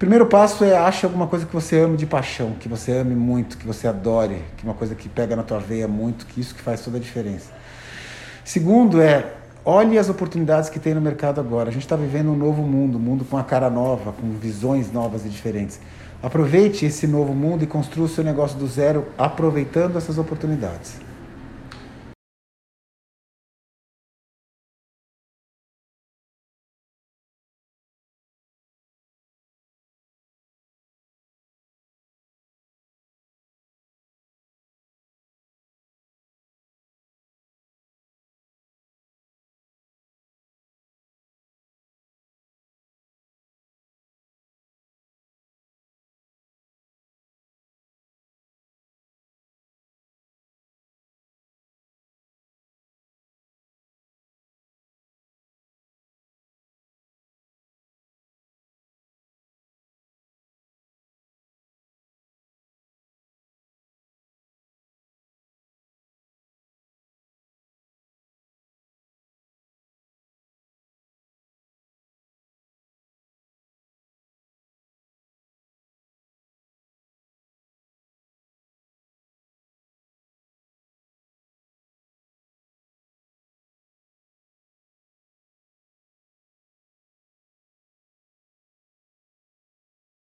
Primeiro passo é ache alguma coisa que você ame de paixão, que você ame muito, que você adore, que é uma coisa que pega na tua veia muito, que isso que faz toda a diferença. Segundo é olhe as oportunidades que tem no mercado agora. A gente está vivendo um novo mundo, um mundo com uma cara nova, com visões novas e diferentes. Aproveite esse novo mundo e construa o seu negócio do zero, aproveitando essas oportunidades.